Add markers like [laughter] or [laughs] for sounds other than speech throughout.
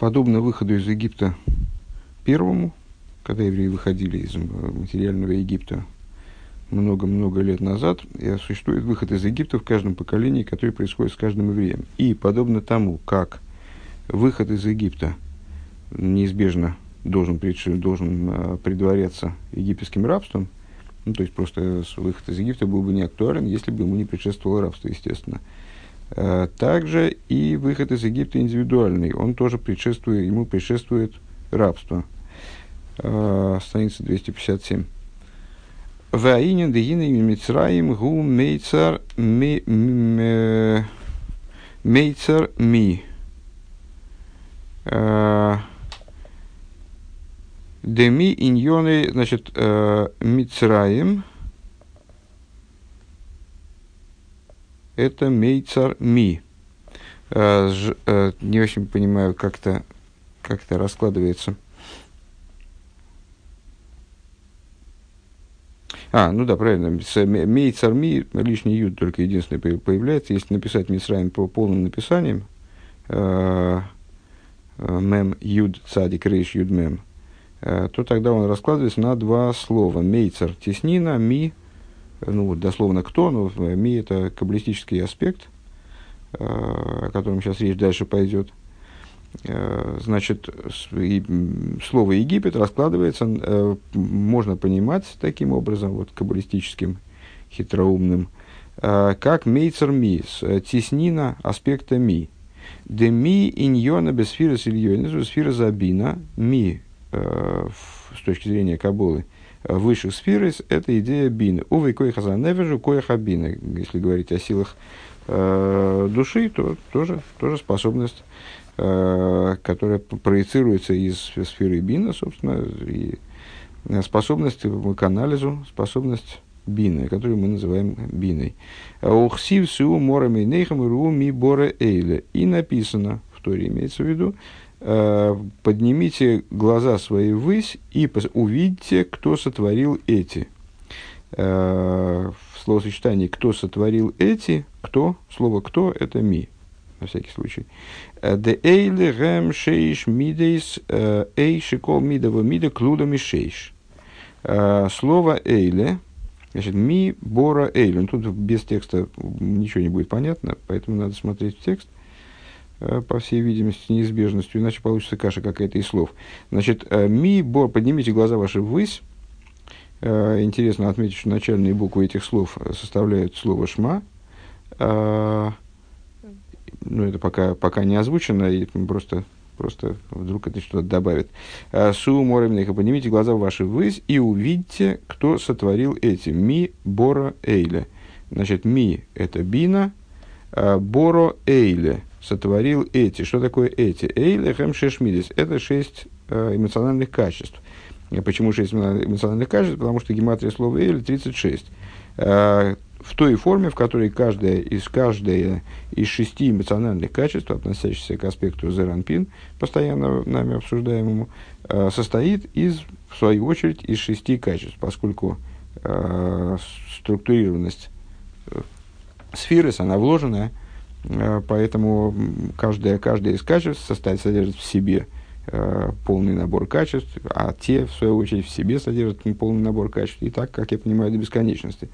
подобно выходу из Египта первому, когда евреи выходили из материального Египта много-много лет назад, и существует выход из Египта в каждом поколении, который происходит с каждым евреем. И подобно тому, как выход из Египта неизбежно должен, должен а, предваряться египетским рабством, ну, то есть просто выход из Египта был бы не актуален, если бы ему не предшествовало рабство, естественно. А, также и выход из Египта индивидуальный, он тоже предшествует, ему предшествует рабство. А, страница 257. Ваинин дегина Мицраим гу мейцар мейцар ми. Деми иньоны, значит, Мицраим. Это мейцар ми. Не очень понимаю, как-то как это раскладывается. А, ну да, правильно. Мейцар ми, лишний юд только единственный появляется. Если написать Мисраим по полным написанием, э, э, мем юд цадик рейш юд мем, э, то тогда он раскладывается на два слова. Мейцар теснина, ми, ну вот дословно кто, но ми это каббалистический аспект, о котором сейчас речь дальше пойдет. Э, значит, слово Египет раскладывается, э, можно понимать таким образом, вот каббалистическим, хитроумным, э, как мейцер ми, теснина аспекта ми. Де ми иньона без сфера с ильёнизу, сфера забина, ми, с точки зрения Кабулы, высших сфер, это идея бины. Увы, кое хазаневежу, кое хабина. Если говорить о силах души, то тоже, тоже способность Э, которая проецируется из сферы бина, собственно, и способность к анализу, способность бины, которую мы называем биной. Ухсив су морами нейхам ру ми боре эйле. И написано, в Торе имеется в виду, э, поднимите глаза свои ввысь и увидите, кто сотворил эти. Э, в словосочетании «кто сотворил эти», «кто», слово «кто» – это «ми», на всякий случай. Де эйле гэм шейш мидейс эй шикол мидова мида клуда мишейш. Слово эйле, значит, ми бора эйле. Тут без текста ничего не будет понятно, поэтому надо смотреть в текст по всей видимости, неизбежностью, иначе получится каша какая-то из слов. Значит, ми, бор, поднимите глаза ваши ввысь. Интересно отметить, что начальные буквы этих слов составляют слово шма ну, это пока, пока не озвучено, и просто, просто вдруг это что-то добавит. «А, Су моремнеха, поднимите глаза ваши ввысь и увидите, кто сотворил эти. Ми, Бора, Эйле. Значит, ми – это бина, Боро, Эйле сотворил эти. Что такое эти? Эйле, хэм, шешмидис. Это шесть а, эмоциональных качеств. Почему шесть эмоциональных качеств? Потому что гематрия слова Эйле 36 в той форме, в которой каждая из, каждая из шести эмоциональных качеств, относящихся к аспекту зеранпин, постоянно нами обсуждаемому, э, состоит из, в свою очередь, из шести качеств, поскольку э, структурированность э, сферы, она вложенная, э, поэтому каждая, каждая из качеств состоит, содержит в себе э, полный набор качеств, а те, в свою очередь, в себе содержат полный набор качеств, и так, как я понимаю, до бесконечности.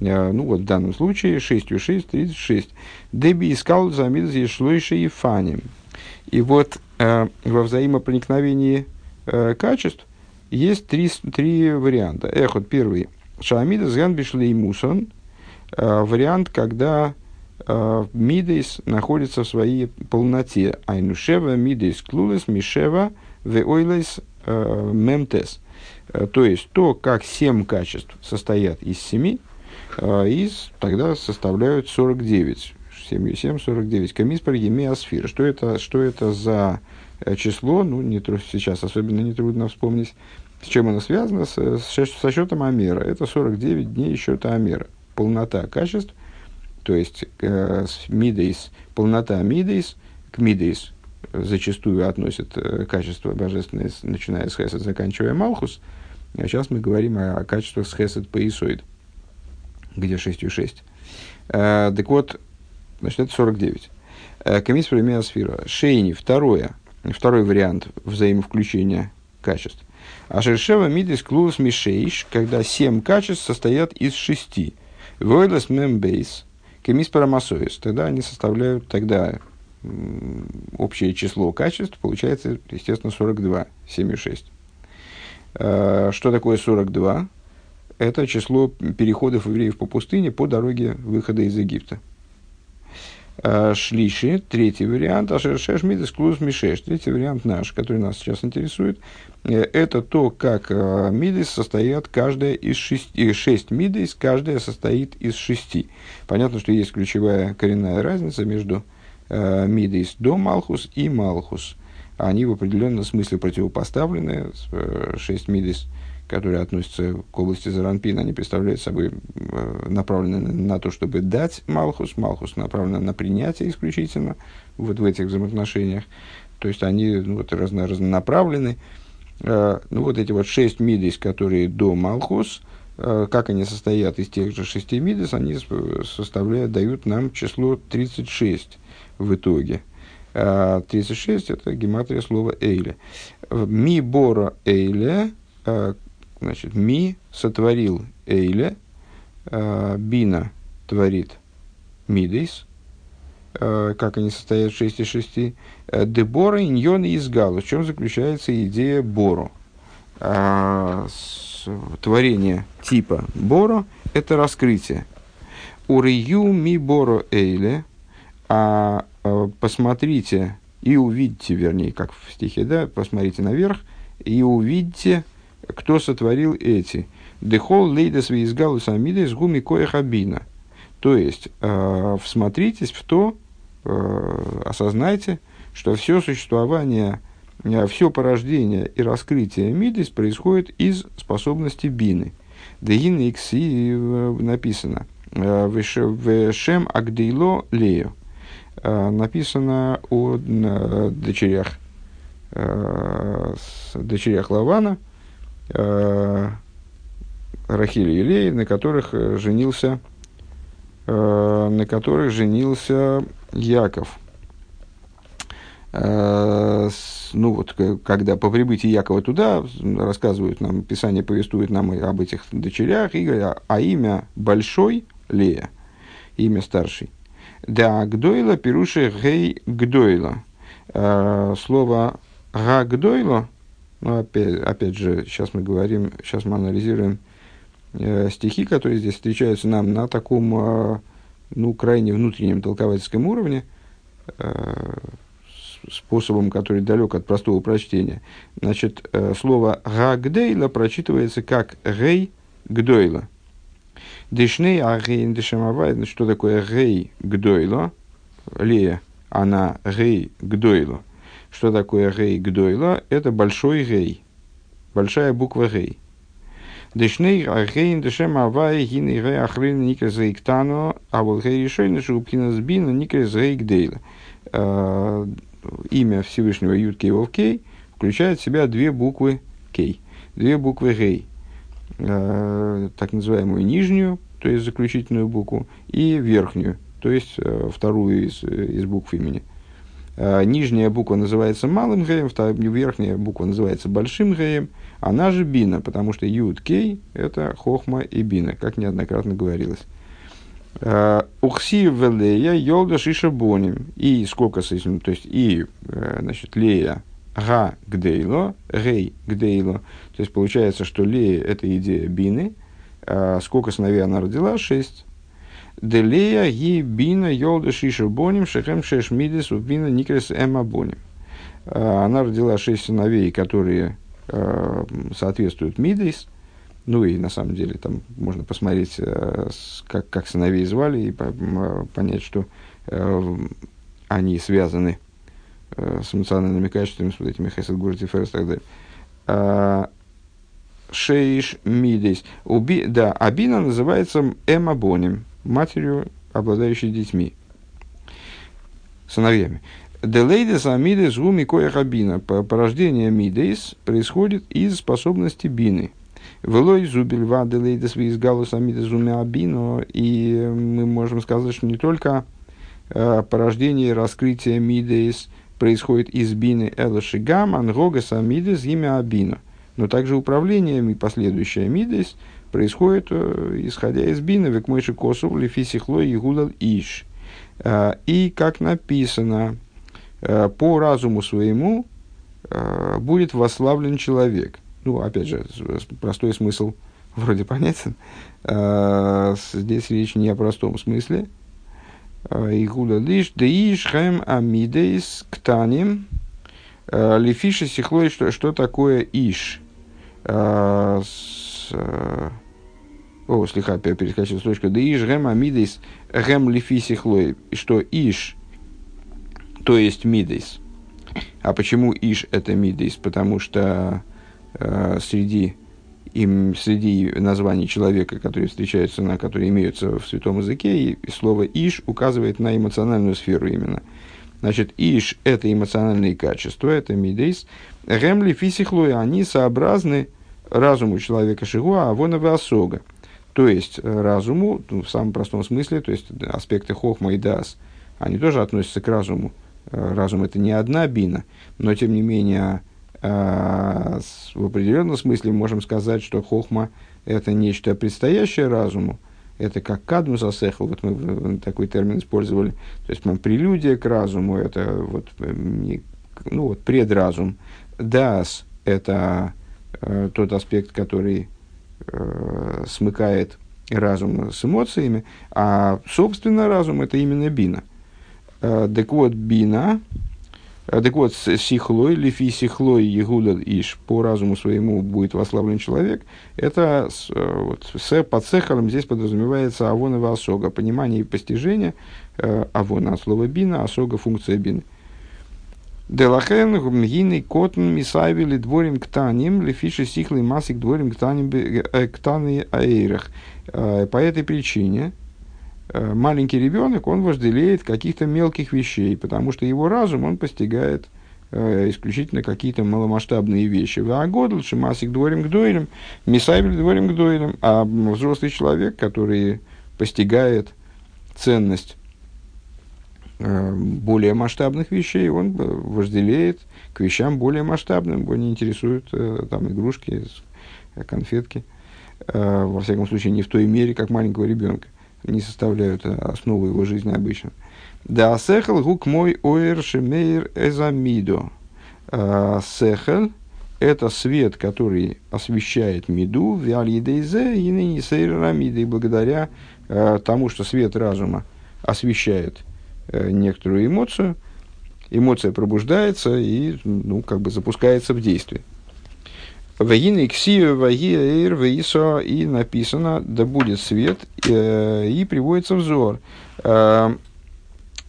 Э, ну вот в данном случае 6 у 6, 36. Деби искал замид ешлойши и фани. И вот э, во взаимопроникновении э, качеств есть три, три варианта. Эхот первый. Шамида сган и мусон. Э, вариант, когда э, мидейс находится в своей полноте. Айнушева мидейс клулес мишева веойлес э, мемтес. Э, то есть то, как семь качеств состоят из семи, а, и тогда составляют 49. 7 и 7, 49. Камиспар Емиасфир. Что это, что это за э, число? Ну, не, сейчас особенно нетрудно вспомнить. С чем оно связано? С, с, со счетом Амера. Это 49 дней счета Амера. Полнота качеств, то есть э, мидейс, полнота мидейс к мидейс зачастую относят э, качество божественное, начиная с хесед, заканчивая малхус. А сейчас мы говорим о, о качествах с хесед по исоид где 6,6. Э, так вот, значит, это 49. Э, Комисс премия сфера. Шейни, второе. второй вариант взаимовключения качеств. А Шершева Мидис Клус Мишейш, когда семь качеств состоят из шести. Войлес Мембейс, Кемис Парамасоис. Тогда они составляют тогда общее число качеств, получается, естественно, 42, 7,6. А, что такое 42? Это число переходов евреев по пустыне по дороге выхода из Египта. Э, шлиши, третий вариант, Ашершеш Мидес Клус Мишеш, третий вариант наш, который нас сейчас интересует, э, это то, как э, мидес состоят каждая из шести, шесть мидес, каждая состоит из шести. Понятно, что есть ключевая коренная разница между мидес до Малхус и Малхус. Они в определенном смысле противопоставлены, шесть мидес – которые относятся к области Заранпина, они представляют собой э, направлены на то, чтобы дать Малхус. Малхус направлен на принятие исключительно вот в этих взаимоотношениях. То есть они ну, вот, разно, разнонаправлены. Э, ну, вот эти вот шесть мидис, которые до Малхус, э, как они состоят из тех же шести мидис, они составляют, дают нам число 36 в итоге. 36 – это гематрия слова «эйле». «Ми бора эйле», Значит, ми сотворил Эйле, э, Бина творит Мидейс, э, как они состоят 6 и 6, э, Дебора, Иньон и Изгал. В чем заключается идея Боро? Э, творение типа Боро – это раскрытие. Урию ми Боро Эйле, а посмотрите и увидите, вернее, как в стихе, да, посмотрите наверх и увидите – кто сотворил эти. Дехол лейдас виизгалус амидес гуми коехабина. То есть, э, всмотритесь в то, э, осознайте, что все существование, э, все порождение и раскрытие мидис происходит из способности бины. Дегин икси э, написано. Э, в шем агдейло лею. Написано о дочерях, дочерях Лавана – э, Рахили и Леи, на которых э, женился, э, на которых женился Яков. Э, ну вот, когда по прибытии Якова туда, рассказывают нам, Писание повествует нам об этих дочерях, и говорят, а имя Большой Лея, имя старший. Да, Гдойла, пируши Гей Гдойла. Э, слово Га Гдойла – ну, опять, опять же, сейчас мы говорим, сейчас мы анализируем э, стихи, которые здесь встречаются нам на таком, э, ну, крайне внутреннем толковательском уровне, э, способом, который далек от простого прочтения. Значит, э, слово «гагдейла» прочитывается как «гей гдойла». Дешней агейн дешемавай, что такое «гей гдойла»? Лея, она «гей гдойла». Что такое гей гдойла? Это большой гей. Большая буква гей. Дешней гейн дешем авай гин и гей ахрин никрес гейктано, а вот гей решойна шубкина сбина никрес гей гдейла. А, имя Всевышнего Юд Кей Кей включает в себя две буквы Кей, две буквы Гей, а, так называемую нижнюю, то есть заключительную букву, и верхнюю, то есть а, вторую из, из букв имени. Э, нижняя буква называется малым геем, верхняя буква называется большим геем, она же бина, потому что юд кей – это хохма и бина, как неоднократно говорилось. Э, Ухси велея йолда шиша боним. И сколько с этим, то есть и, э, значит, лея га гдейло, гей гдейло. То есть получается, что лея – это идея бины. Сколько сыновей она родила? Шесть. Делея ги бина йолда шиша боним шехем шеш мидес бина никрес эма боним. А, она родила шесть сыновей, которые э, соответствуют мидес. Ну и на самом деле там можно посмотреть, э, как, как сыновей звали и понять, что они связаны с эмоциональными качествами, с вот этими хесед гурти ферс и так далее. А, шейш мидес. Уби, да, Абина называется эмабоним матерью, обладающей детьми, сыновьями. Делейдес амидес гуми коя хабина. Порождение мидейс происходит из способности бины. Велой зубельва делейдес виз галус амидес гуми абино. И мы можем сказать, что не только э, порождение и раскрытие мидейс происходит из бины элашигам ангогас амидес имя абина. Но также управление и последующее амидес происходит, э, исходя из бины, век мойши косу лефисихло и гулал иш. Э, и, как написано, э, по разуму своему будет восславлен человек. Ну, опять же, простой смысл вроде понятен. Здесь речь не о простом смысле, Игуда лишь деиш хэм амидейс ктаним лифиши сихлой, что, что такое иш? О, слегка перескочил строчку. Деиш гэм амидейс гэм лифи сихлой, что иш, то есть мидейс. А почему иш это мидейс? Потому что э, среди им среди названий человека, которые встречаются, на которые имеются в святом языке, и слово «иш» указывает на эмоциональную сферу именно. Значит, «иш» — это эмоциональные качества, это «мидейс». «Гемли фисихлуи» — они сообразны разуму человека Шигуа, а вон осога. То есть, э, разуму, ну, в самом простом смысле, то есть, аспекты Хохма и Дас, они тоже относятся к разуму. Э, разум — это не одна бина, но, тем не менее, в определенном смысле можем сказать, что хохма – это нечто предстоящее разуму, это как кадмус асехл, вот мы такой термин использовали, то есть прелюдия к разуму, это вот, ну, вот предразум. Дас – это э, тот аспект, который э, смыкает разум с эмоциями, а, собственно, разум – это именно бина. Э, так вот, бина а, так вот, сихлой, лифи сихлой, егуда иш, по разуму своему будет вославлен человек, это э, вот, с, под сехалом здесь подразумевается авон и осога, понимание и постижение э, авона от слова бина, осога функция бины. Делахен гумгины котн мисайвили дворим ктаним, лифиши сихлый масик дворим ктаним э, ктаны аэрах. По этой причине, Э, маленький ребенок, он вожделеет каких-то мелких вещей, потому что его разум, он постигает э, исключительно какие-то маломасштабные вещи. А год лучше масик дворим к дуэлям, мисайбель дворим дуэлям, а взрослый человек, который постигает ценность э, более масштабных вещей, он вожделеет к вещам более масштабным, его не интересуют э, там игрушки, конфетки, э, во всяком случае не в той мере, как маленького ребенка не составляют э, основу его жизни обычно. Да, сехел гук мой оэр шемейр эзамидо. Сехел – это свет, который освещает меду в алидейзе и ныне сейрамиды. И благодаря э, тому, что свет разума освещает э, некоторую эмоцию, эмоция пробуждается и ну, как бы запускается в действие. Вагины ксию, вагиэйр, ваисо, и написано, да будет свет, э, и приводится взор. Э,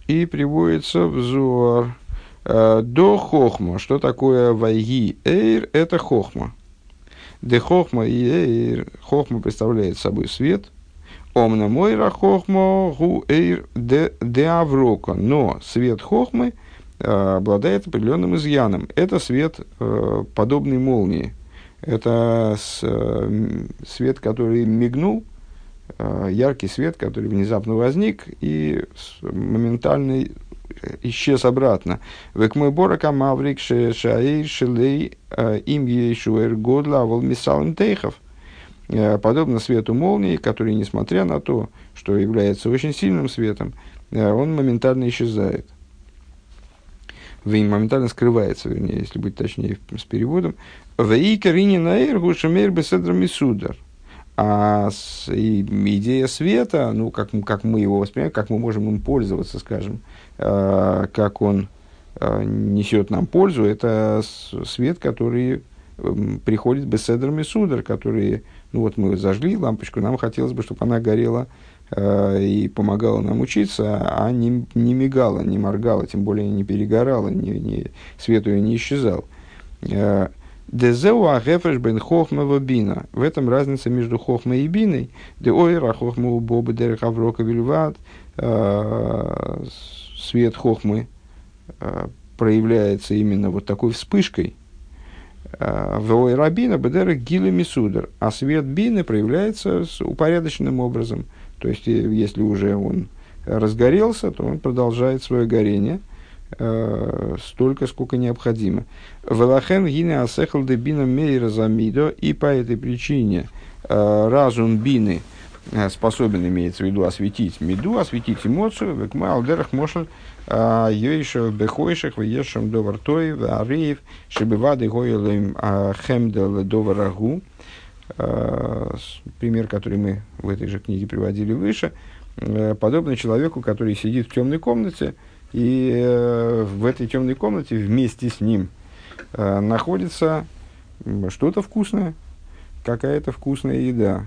и приводится взор. Э, до хохма. Что такое ваги эйр? Это хохма. Де хохма и эйр. Хохма представляет собой свет. Омна мойра хохма гу эйр де, аврока. Но свет хохмы обладает определенным изъяном. Это свет, подобный молнии это э, свет, который мигнул, э, яркий свет, который внезапно возник и моментально исчез обратно. Век мой борака маврик шаир шелей э, им ешуэр годла авол мисалым тейхов. Подобно свету молнии, который, несмотря на то, что является очень сильным светом, он моментально исчезает моментально скрывается, вернее, если быть точнее с переводом. А с, и, идея света, ну, как, как мы его воспринимаем, как мы можем им пользоваться, скажем, э, как он э, несет нам пользу, это свет, который э, приходит беседрами судар, которые, ну вот мы зажгли лампочку, нам хотелось бы, чтобы она горела э, и помогала нам учиться, а не, не мигала, не моргала, тем более не перегорала, не, не, свет ее не исчезал. Э, Дезеу агефреш бен хохма бина. В этом разница между хохмой и биной. Де ойра хохма у боба дерех аврока вильват. Э, свет хохмы э, проявляется именно вот такой вспышкой. Э, в ойра бина бедерех гилами судер. А свет бины проявляется упорядоченным образом. То есть, если уже он разгорелся, то он продолжает свое горение – э, столько, сколько необходимо. Велахен гине асехал де бина мейра замидо, и по этой причине э, разум бины э, способен, имеется в виду, осветить меду, осветить эмоцию, векма алдерах мошель э, йойшев бехойших вешем довартоев ареев шебевады гойлем э, хемдел доварагу. Пример, который мы в этой же книге приводили выше, подобно человеку, который сидит в темной комнате, и в этой темной комнате вместе с ним Э, находится что-то вкусное, какая-то вкусная еда.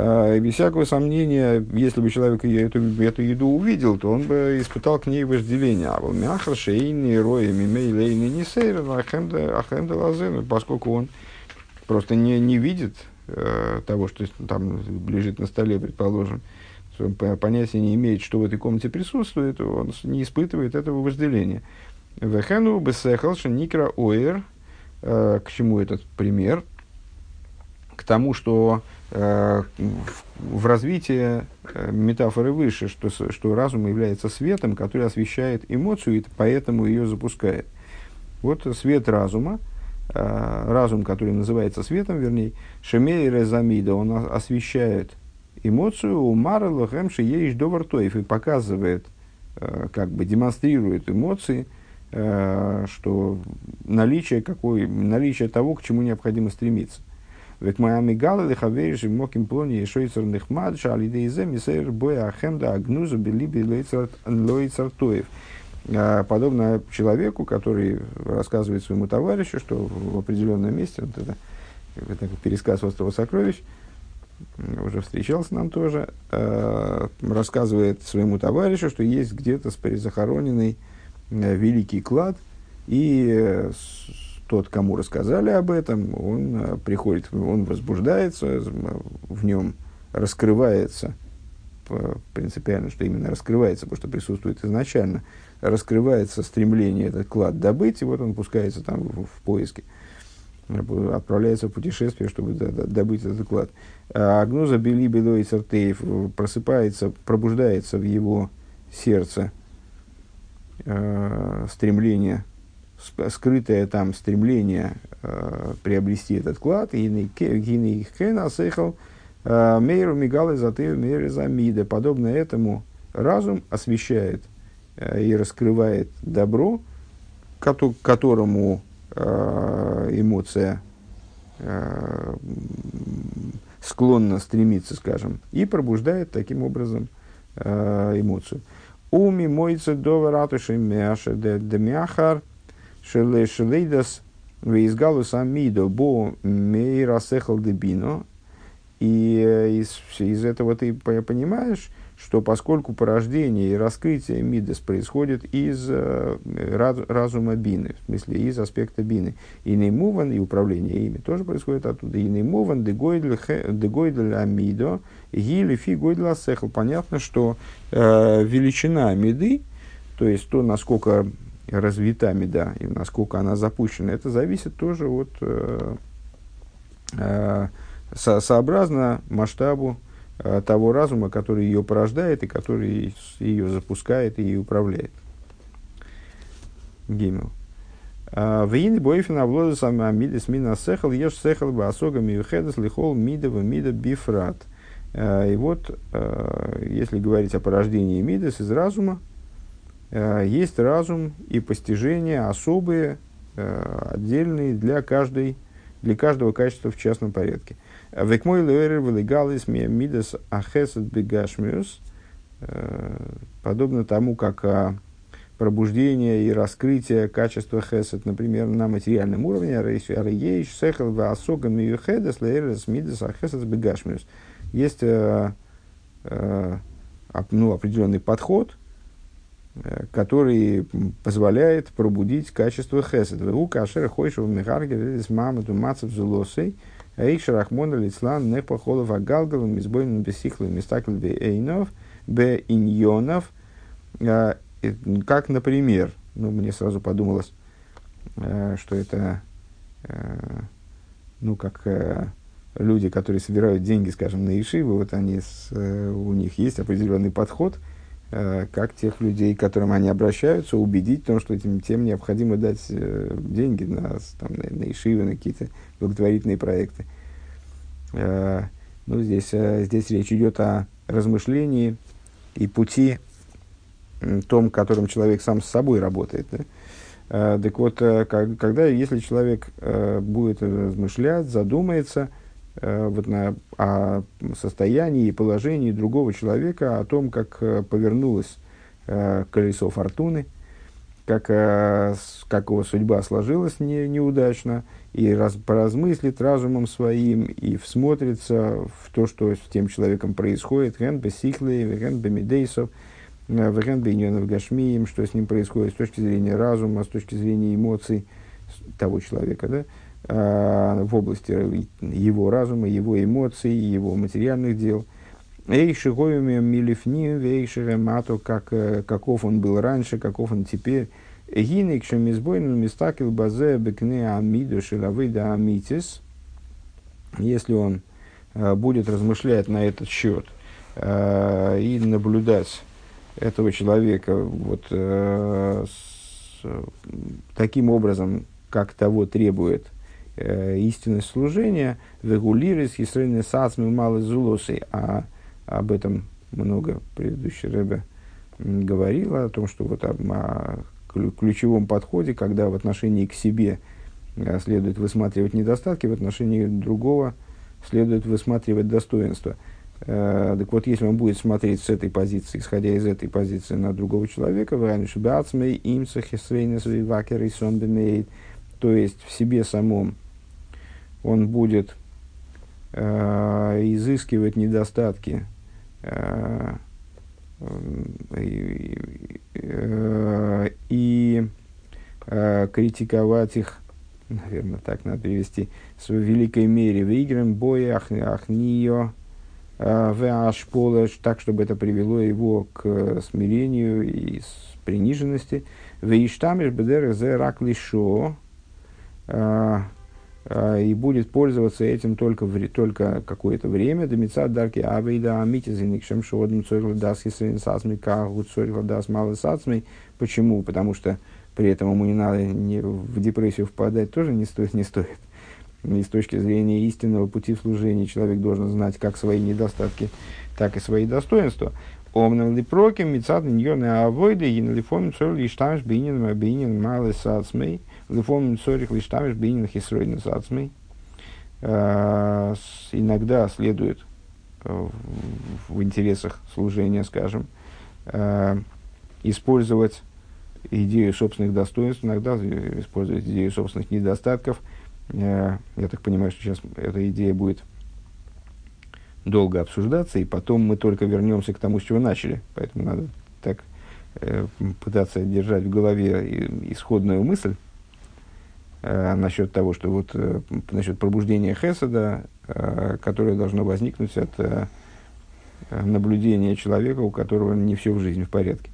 Э, без всякого сомнения, если бы человек эту, эту еду увидел, то он бы испытал к ней вожделение. А мяхар шейни роя мимейлейни не сейр ахенда лазен, поскольку он просто не, не видит э, того, что там лежит на столе, предположим, понятия не имеет, что в этой комнате присутствует, он не испытывает этого вожделения. Вехену бесехал никра оэр. Э, к чему этот пример? К тому, что в, в развитии э, метафоры выше, что, что разум является светом, который освещает эмоцию и поэтому ее запускает. Вот свет разума, разум, который называется светом, вернее, Шемей Резамида, он освещает эмоцию, у Мара Лохемши Еиш Довартоев и показывает, как бы демонстрирует эмоции – Э, что наличие, какой, наличие того, к чему необходимо стремиться. Ведь моя мигала лихаверишь и моким плоне и шойцер нехмад шалиде изе мисейр боя ахемда агнуза белиби лойцартоев. Э, подобно человеку, который рассказывает своему товарищу, что в определенном месте, вот это, это пересказ острова сокровищ, уже встречался нам тоже, э, рассказывает своему товарищу, что есть где-то захороненный Э, великий клад, и э, тот, кому рассказали об этом, он э, приходит, он возбуждается, в нем раскрывается, принципиально, что именно раскрывается, потому что присутствует изначально, раскрывается стремление этот клад добыть, и вот он пускается там в, в поиске, отправляется в путешествие, чтобы добыть этот клад. А Агнуза Бели Белой Цартеев просыпается, пробуждается в его сердце э, стремление, скрытое там стремление э, приобрести этот клад, э, мейру мигалы затею мейры замида. Подобно этому разум освещает э, и раскрывает добро, к которому э, эмоция э, склонна стремиться, скажем, и пробуждает таким образом э, эмоцию. Уми мойца дова ратуши мяша де шеле шелейдас веизгалус амидо бо мейрасехал дебино. И э, из, из этого ты понимаешь, что поскольку порождение и раскрытие Мидас происходит из э, разума Бины, в смысле из аспекта Бины, и неймуван, и управление ими тоже происходит оттуда, и неймуван дегойдль амидо, гили фи гойдль асехл. Понятно, что э, величина Миды, то есть то, насколько развита Меда и насколько она запущена, это зависит тоже от э, э, со, сообразно масштабу Э, того разума, который ее порождает и который ее запускает и управляет. Гимел. А, Вейны бойфина влоза сами амидес мина сехал, ешь сехал бы осога миюхедес лихол мида в мида бифрат. И вот, если говорить о порождении мидес из разума, есть разум и постижения особые, отдельные для, каждой, для каждого качества в частном порядке. Векмой луэрер вылегалис мидас ахесет бегашмиус, э, подобно тому, как а, пробуждение и раскрытие качества хесед, например, на материальном уровне, арейш, сехал, ваасога, миюхедес, лейрес, мидас, ахесет, бегашмиус. Есть э, э, ну, определенный подход, который позволяет пробудить качество хесед. У кашер хойшев мехаргер, мамаду мацев зулосей, Эйш Рахмона Лицлан Непохолов Агалгалом Избойным Бесихлым Мистакль Бе Эйнов Бе Иньонов. А, как, например, ну, мне сразу подумалось, э, что это, э, ну, как э, люди, которые собирают деньги, скажем, на Ишивы, вот они, у них есть определенный подход, э, как тех людей, к которым они обращаются, убедить в том, что этим тем необходимо дать э, деньги на, там, на, на ишивы, на какие-то благотворительные проекты. Э, ну, здесь, э, здесь речь идет о размышлении и пути, том, которым человек сам с собой работает. Да? Э, так вот, э, когда, если человек э, будет размышлять, задумается вот на, о состоянии и положении другого человека, о том, как повернулось колесо фортуны, как, как его судьба сложилась не, неудачно, и раз, поразмыслит разумом своим, и всмотрится в то, что с тем человеком происходит, ген бесихлей, ген бемидейсов, Ваген Бейненов Гашмием, что с ним происходит с точки зрения разума, с точки зрения эмоций того человека, да, в области его разума, его эмоций, его материальных дел. Эй, шигоюми милифни, вейшире мато, как, э, каков он был раньше, каков он теперь. Гинек шемизбойну мистакил базе бекне амиду шилавыда амитис. Если он э, будет размышлять на этот счет э, и наблюдать этого человека вот, э, с, таким образом, как того требует э, истинность служения, вегулирис, исрейны сацми малы зулосы, а об этом много предыдущий Рэбе говорил, о том, что вот о, о ключевом подходе, когда в отношении к себе э, следует высматривать недостатки, в отношении другого следует высматривать достоинства – Э, так вот, если он будет смотреть с этой позиции, исходя из этой позиции на другого человека, то есть в себе самом он будет э, изыскивать недостатки э, э, и э, критиковать их, наверное, так надо перевести, в великой мере в играм боя ахнио в так, чтобы это привело его к смирению и приниженности. Вейштамиш бедер зе рак лишо, а, и будет пользоваться этим только, в, только какое-то время. Домица дарки авейда амитизиникшем шодным цорил дас хисрин кагу цорил дас малы сацмей. Почему? Потому что при этом ему не надо не, в депрессию впадать тоже не стоит, не стоит и с точки зрения истинного пути служения человек должен знать как свои недостатки, так и свои достоинства. Омнам ли проким, мицад ньоны авойды, и лифомим цор лиштамиш бинин бинин малы сацмей, лифомим цорих лиштамиш бинин хисройн сацмей. А, иногда следует э, в интересах служения, скажем, э, использовать идею собственных достоинств, иногда использовать идею собственных недостатков – я так понимаю, что сейчас эта идея будет долго обсуждаться, и потом мы только вернемся к тому, с чего начали. Поэтому надо так э, пытаться держать в голове исходную мысль э, насчет того, что вот э, насчет пробуждения Хесада, э, которое должно возникнуть от э, наблюдения человека, у которого не все в жизни в порядке.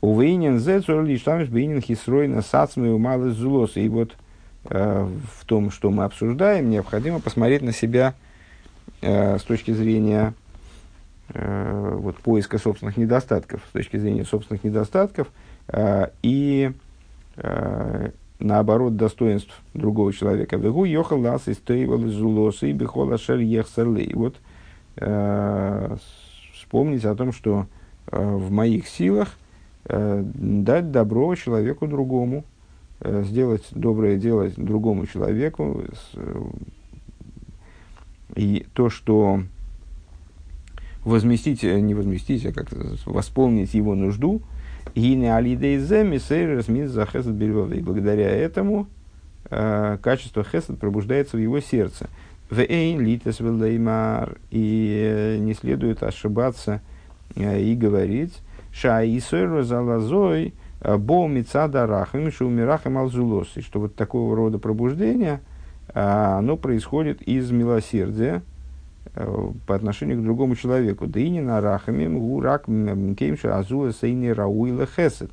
Увейнен зе лишь там бейнен хисройна сацмы умалы зулоса. И вот Э, в том, что мы обсуждаем, необходимо посмотреть на себя э, с точки зрения э, вот, поиска собственных недостатков, с точки зрения собственных недостатков и наоборот достоинств другого человека. Вегу йохал лас из зулосы и бихола шер ехсерлей. Вот вспомнить о том, что в моих силах дать добро человеку другому, Э, сделать доброе дело другому человеку. Э, и то, что возместить, э, не возместить, а как-то восполнить его нужду, и не алидейзе за хесед И благодаря этому э, качество хесед пробуждается в его сердце. Вейн литес И не следует ошибаться и говорить, ша исойр залазой, Э, Бо мицада рахам, шумирахам алзулосы, что вот такого рода пробуждение, э, оно происходит из милосердия э, по отношению к другому человеку. Да и не на рахами, гурак кеймша азула сейни рауила хесед.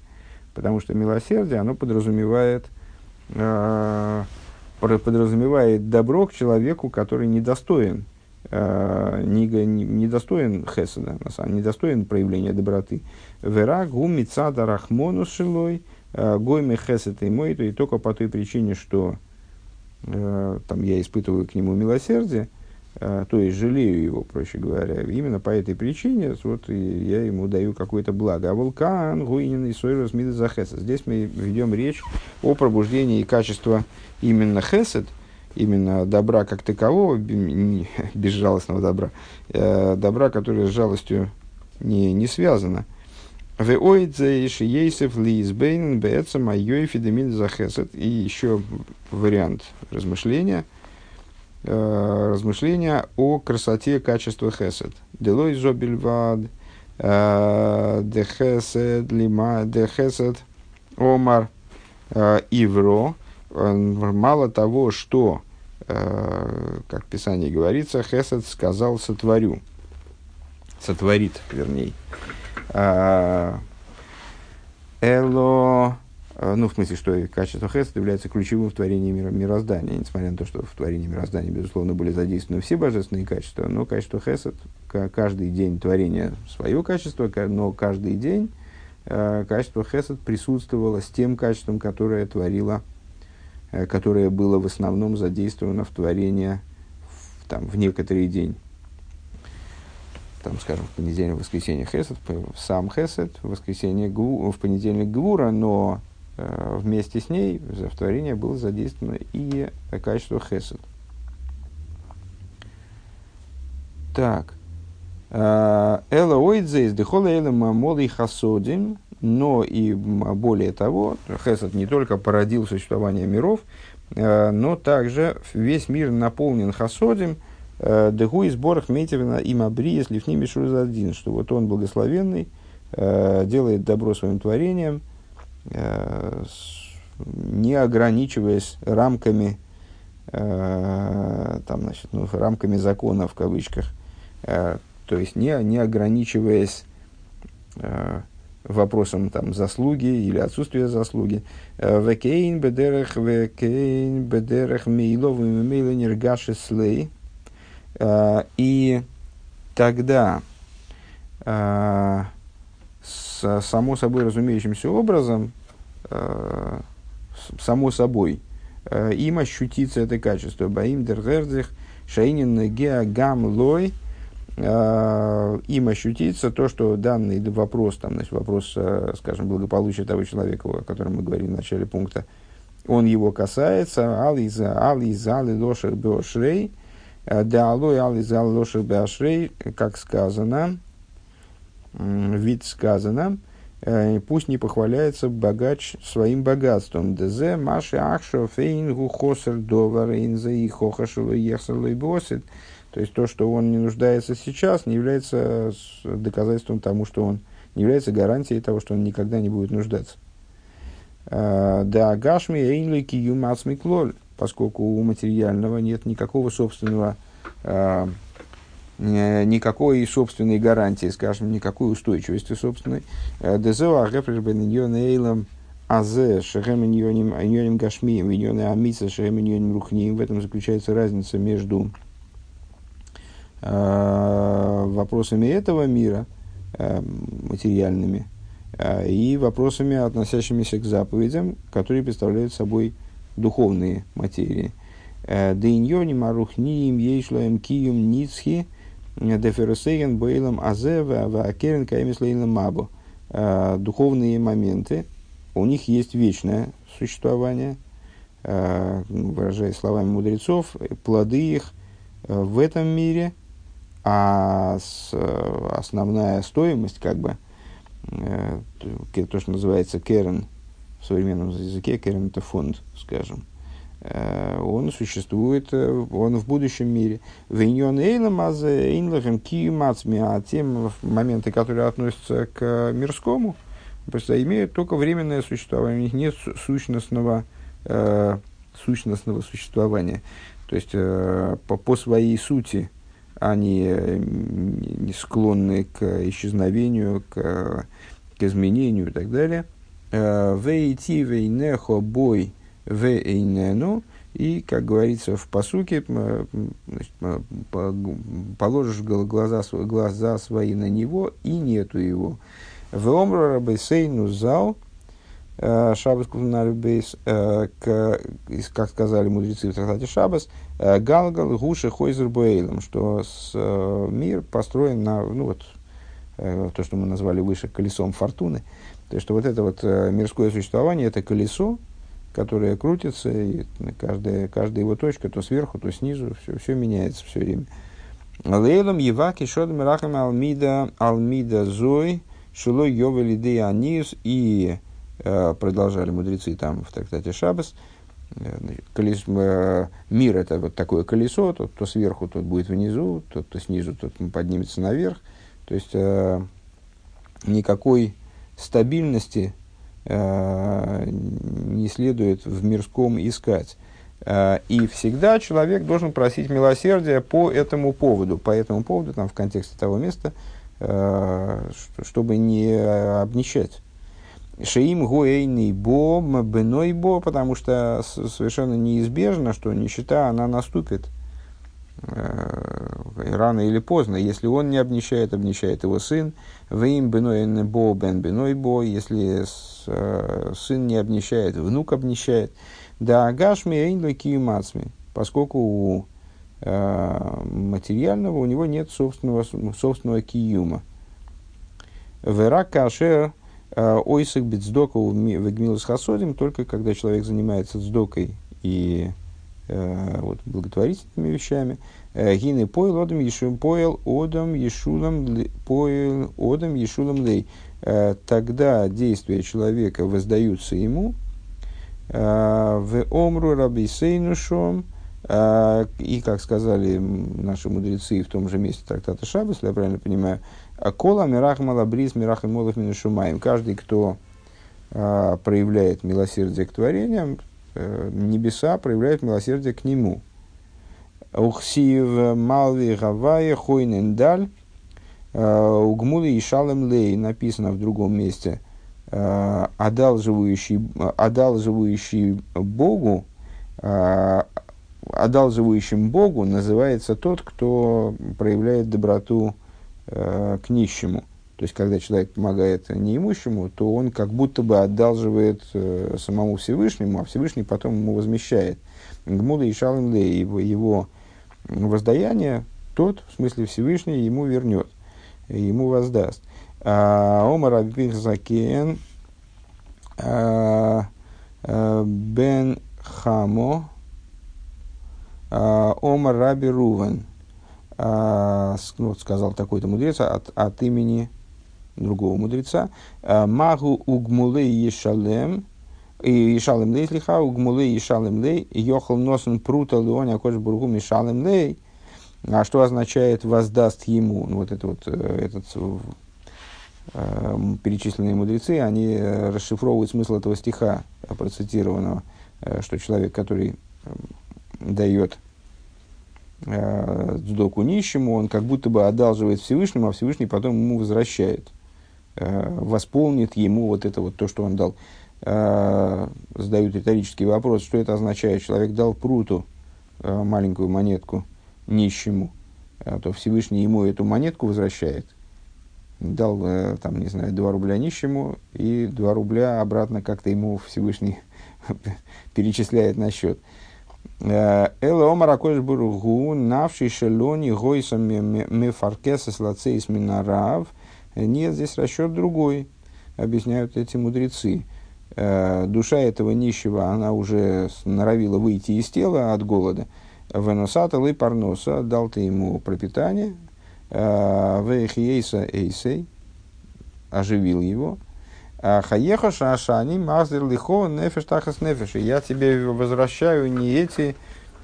Потому что милосердие, оно подразумевает, подразумевает добро к человеку, который недостоин э, не, не, не достоин хеседа, на самом, не достоин проявления доброты. Вера гуми цада рахмону шилой, э, гойми хесед и мой, то и только по той причине, что э, там я испытываю к нему милосердие, э, то есть жалею его, проще говоря. Именно по этой причине вот, я ему даю какое-то благо. А вулкан, гуинин и сойрос хесед. Здесь мы ведем речь о пробуждении качества именно хесед, именно добра как такового, [laughs] безжалостного добра, э, добра, которое с жалостью не, не связано. И еще вариант размышления, размышления о красоте качества хесед. Делой зобильвад, э, дехесед, лима, дехесед, омар, ивро. Мало того, что Э, как в Писании говорится, Хесед сказал «сотворю». Сотворит, вернее. А, эло, э, ну, в смысле, что качество Хесед является ключевым в творении мира, мироздания, несмотря на то, что в творении мироздания, безусловно, были задействованы все божественные качества, но качество Хесед, каждый день творения свое качество, но каждый день э, качество Хесед присутствовало с тем качеством, которое творило Э, которое было в основном задействовано в творении в, там, в некоторый день. Там, скажем, в понедельник, в воскресенье Хесед, сам Хесед, в воскресенье Гу, в понедельник Гвура, но вместе с ней в творение было задействовано и качество Хесед. Так. Э, Эла ойдзе из дехола эла мамоли хасодим но и более того, Хесед не только породил существование миров, э, но также весь мир наполнен хасодим, э, дегу и сборах метивина им абри, если в ними один, что вот он благословенный, э, делает добро своим творением, не ограничиваясь рамками, там, значит, ну, рамками закона в кавычках, то есть не, не ограничиваясь вопросом там, заслуги или отсутствия заслуги. Э, векейн бедерех, векейн мейло нергаши слей. Э, и тогда, э, с само собой разумеющимся образом, само собой, им ощутится это качество. Баим дергердзих шейнин геа гам лой – Э, им ощутится то, что данный вопрос, там, значит, вопрос, э, скажем, благополучия того человека, о котором мы говорили в начале пункта, он его касается, ализа, ализа, лошер беошрей, э, да алой ализа лошер беошрей, как сказано, вид сказано, пусть не похваляется богач своим богатством. Дезе, маши, ахшо, фейн, гухосер, довар, инза, и хохашулу, ехсалу, и босит. То есть то, что он не нуждается сейчас, не является доказательством тому, что он не является гарантией того, что он никогда не будет нуждаться. А, да, гашми эйнлики юмацмиклоль, поскольку у материального нет никакого собственного, а, никакой собственной гарантии, скажем, никакой устойчивости собственной. Дезео азе шехем гашмием, иньоне амиса шехем рухнием. В этом заключается разница между Э, вопросами этого мира, э, материальными, э, и вопросами, относящимися к заповедям, которые представляют собой духовные материи. Дейньони марухниим ейшлаем киюм ницхи деферосейген бойлам азева ваакерен каемислейном мабу. Духовные моменты, у них есть вечное существование, выражаясь словами мудрецов, плоды их в этом мире – а основная стоимость, как бы, э, то, что называется керен в современном языке, керен это фонд, скажем, он существует, он в будущем мире. Виньон эйлам аз эйнлахем киюмацми, а те моменты, которые относятся к мирскому, просто имеют только временное существование, у них нет сущностного, э, сущностного существования. То есть, э, по, по своей сути, они э, не склонны к исчезновению, к, к изменению и так далее. Э, вейти вейнехо бой вейнену, и, как говорится в посуке, положишь глаза, глаза свои на него, и нету его. В омру рабейсейну зал, э, Шабас Кувнарбейс, э, как сказали мудрецы в трактате Шабас, э, Галгал Гуши Хойзер Буэйлом, что мир построен на, ну вот, то, что мы назвали выше колесом фортуны, то есть, что вот это вот мирское существование, это колесо, которое крутится, и каждая, каждая его точка, то сверху, то снизу, все, все меняется все время. Лейлом Еваки Шодом Рахам Алмида Алмида Зой Шилой Йовели Де Аниус и э, продолжали мудрецы там в трактате Шабас. Э, колесо, э, мир это вот такое колесо, то, то сверху, тот будет внизу, то, то снизу, тот поднимется наверх. То есть никакой стабильности не следует в мирском искать. Э, и всегда человек должен просить милосердия по этому поводу, по этому поводу, там, в контексте того места, э, чтобы не обнищать. Шеим гуэйный бо, беной бо, потому что совершенно неизбежно, что нищета, она наступит рано или поздно. Если он не обнищает, обнищает его сын. Вим беной бо бен беной бо, если Э, сын не обнищает, внук обнищает. Да, гашми эйнлой киюмацми, поскольку у э, материального у него нет собственного, собственного киюма. Вера кашер э, ойсак бицдока в хасодим, только когда человек занимается сдокой и э, вот, благотворительными вещами. Гины поел одам ешум поел одам ешулам поел одам ешулам лей. Э, тогда действия человека воздаются ему. Э, в омру рабисейнушом, э, и, как сказали наши мудрецы в том же месте трактата Шабас, если я правильно понимаю, Кола мирах малабриз мирах и молов минушумаем. Каждый, кто проявляет милосердие к творениям, небеса проявляют милосердие к нему. Ухсив малви гавая хойнен даль Э, у Гмулы и Шалем Лей написано в другом месте, э, одалживающий, одалживающий Богу, э, одалживающим Богу называется тот, кто проявляет доброту к нищему. То есть, когда человек помогает неимущему, то он как будто бы одалживает самому Всевышнему, а Всевышний потом ему возмещает. Гмуда и Шалем Лей, его, его воздаяние, тот, в смысле Всевышний, ему вернет ему воздаст. А, Омар Абих Закен а, а, Бен Хамо Омар Раби Рувен. Ну, сказал такой-то мудрец от, от имени другого мудреца. Магу угмулы ешалем, и Ешалем лей слиха, угмулы ешалем лей, йохал носен прута леоня кож бургу мешалем лей, а что означает воздаст ему? Ну, вот это вот, э, этот э, перечисленные мудрецы, они э, расшифровывают смысл этого стиха, процитированного, что человек, который дает сдоку нищему, он как будто бы одалживает Всевышнему, а Всевышний потом ему возвращает, восполнит ему вот это вот то, что он дал. Задают риторический вопрос, что это означает. Человек дал пруту, маленькую монетку – нищему, а то Всевышний ему эту монетку возвращает. Дал, э, там, не знаю, 2 рубля нищему, и 2 рубля обратно как-то ему Всевышний [laughs] перечисляет на счет. Э, Эле омар акош буругу, навший шелони гойсом мефаркеса слацейс минарав. Нет, здесь расчет другой, объясняют эти мудрецы. Э, душа этого нищего, она уже норовила выйти из тела от голода – Веносата лы парноса, дал ты ему пропитание, э, вехиейса эйсей, оживил его. «А хаеха шашани маздер лихо нефеш тахас нефеш. Я тебе возвращаю не эти,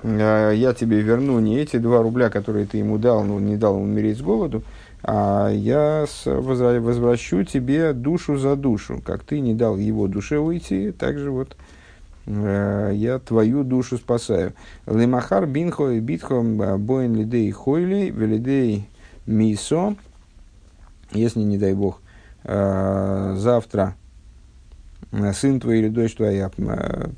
э, я тебе верну не эти два рубля, которые ты ему дал, но не дал умереть с голоду, а я возвращу тебе душу за душу. Как ты не дал его душе уйти, так же вот Э, я твою душу спасаю. Лемахар бинхо и битхо боин лидей хойли, велидей мисо, если, не дай бог, э, завтра сын твой или дочь твоя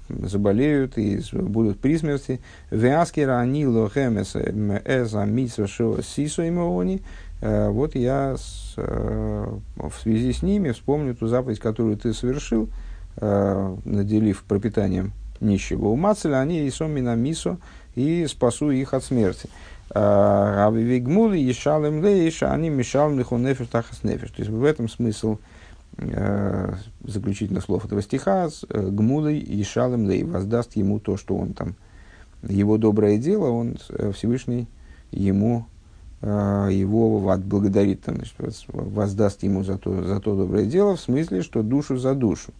заболеют и будут при смерти. Вяскера они лохемес эза митсва сисо имоони. Вот я с, в связи с ними вспомню ту заповедь, которую ты совершил, наделив пропитанием нищего. У Мацеля они и сомина мисо и спасу их от смерти. Раби Вигмули, Ешалем Лейша, они мешал нефиш тахас нефиш. То есть в этом смысл э, заключительных слов этого стиха, э, Гмулой Ешалем Лей, воздаст ему то, что он там, его доброе дело, он э, Всевышний ему его отблагодарит, там, значит, воздаст ему за то, за то доброе дело, в смысле, что душу за душу,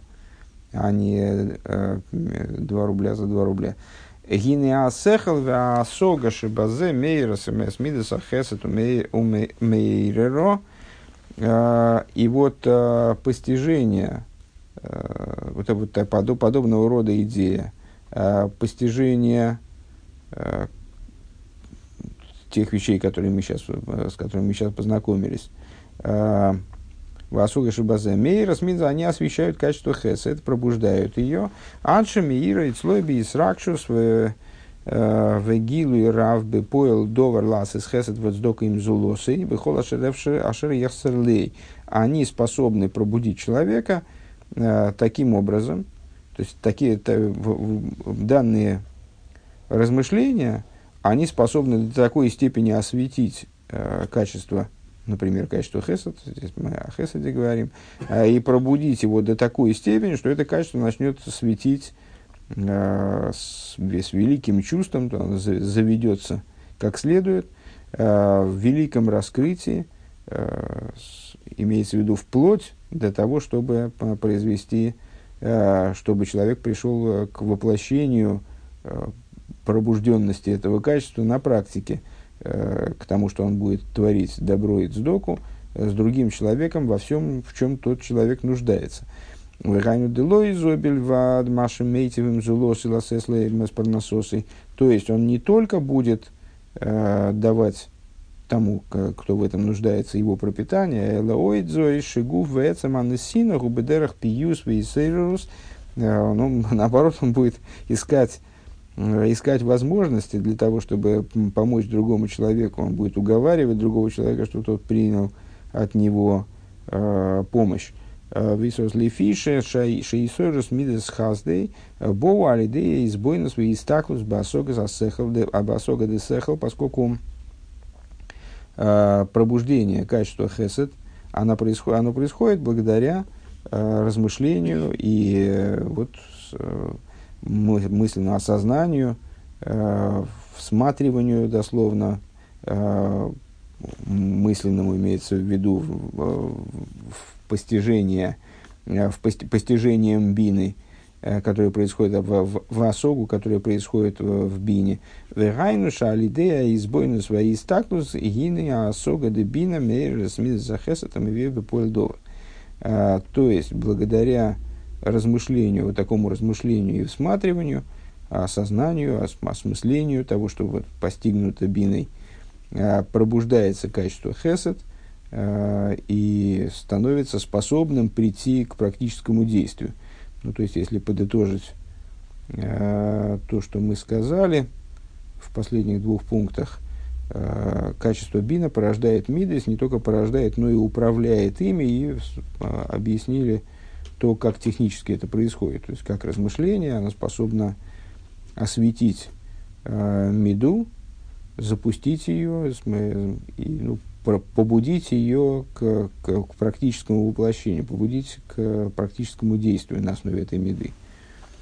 а не э, 2 рубля за 2 рубля. Гине асехал ве асога шибазе мейра смс мидеса хесет умейреро. И вот а, постижение, а, вот, вот подобного рода идея, а, постижение тех вещей, которые мы сейчас, с которыми мы сейчас познакомились, Васуга Шибазе Мейра Смидза, они освещают качество Хесед, пробуждают ее. Анша Мейра и Цлойби и Сракшус в Вегилу и Рав Бепоэл Довар Лас из Хесед Вецдока им Зулосы, Бехол Ашер Яхсерлей. Они способны пробудить человека э, таким образом, то есть такие данные размышления, они способны до такой степени осветить э, качество например, качество хесед, здесь мы о хеседе говорим, а, и пробудить его до такой степени, что это качество начнет светить э, с, с великим чувством, то оно заведется как следует, э, в великом раскрытии, э, с, имеется в виду вплоть до того, чтобы произвести, э, чтобы человек пришел к воплощению э, пробужденности этого качества на практике – Э, к тому, что он будет творить добро и цдоку э, с другим человеком во всем, в чем тот человек нуждается. То есть он не только будет э, давать тому, кто в этом нуждается, его пропитание, ну, [laughs] наоборот, он будет искать Э, искать возможности для того, чтобы помочь другому человеку. Он будет уговаривать другого человека, что тот принял от него э, помощь. Э, Висос лифише шейсорус мидес хаздей боу алидея избойна свои истаклус басога засехал басога десехал, поскольку э, пробуждение качества хесед, оно происходит, оно происходит благодаря э, размышлению и э, вот мысленному осознанию, э, всматриванию дословно, э, мысленному имеется в виду в, в постижение, э, в пости, постижением бины, э, которое происходит в, в, в осогу, которое происходит в, в бине. Вегайнуша алидея избойну свои статус гины осога де бина мейр смит захесатам и вебе польдова. Э, то есть, благодаря размышлению, вот такому размышлению и всматриванию, осознанию, осмыслению того, что вот постигнуто биной, а, пробуждается качество хесед а, и становится способным прийти к практическому действию. Ну, то есть, если подытожить а, то, что мы сказали в последних двух пунктах, качество бина порождает мидес, не только порождает, но и управляет ими, и объяснили, то, как технически это происходит, то есть как размышление, оно способно осветить э, меду, запустить ее и ну, побудить ее к, к, к практическому воплощению, побудить к практическому действию на основе этой меды.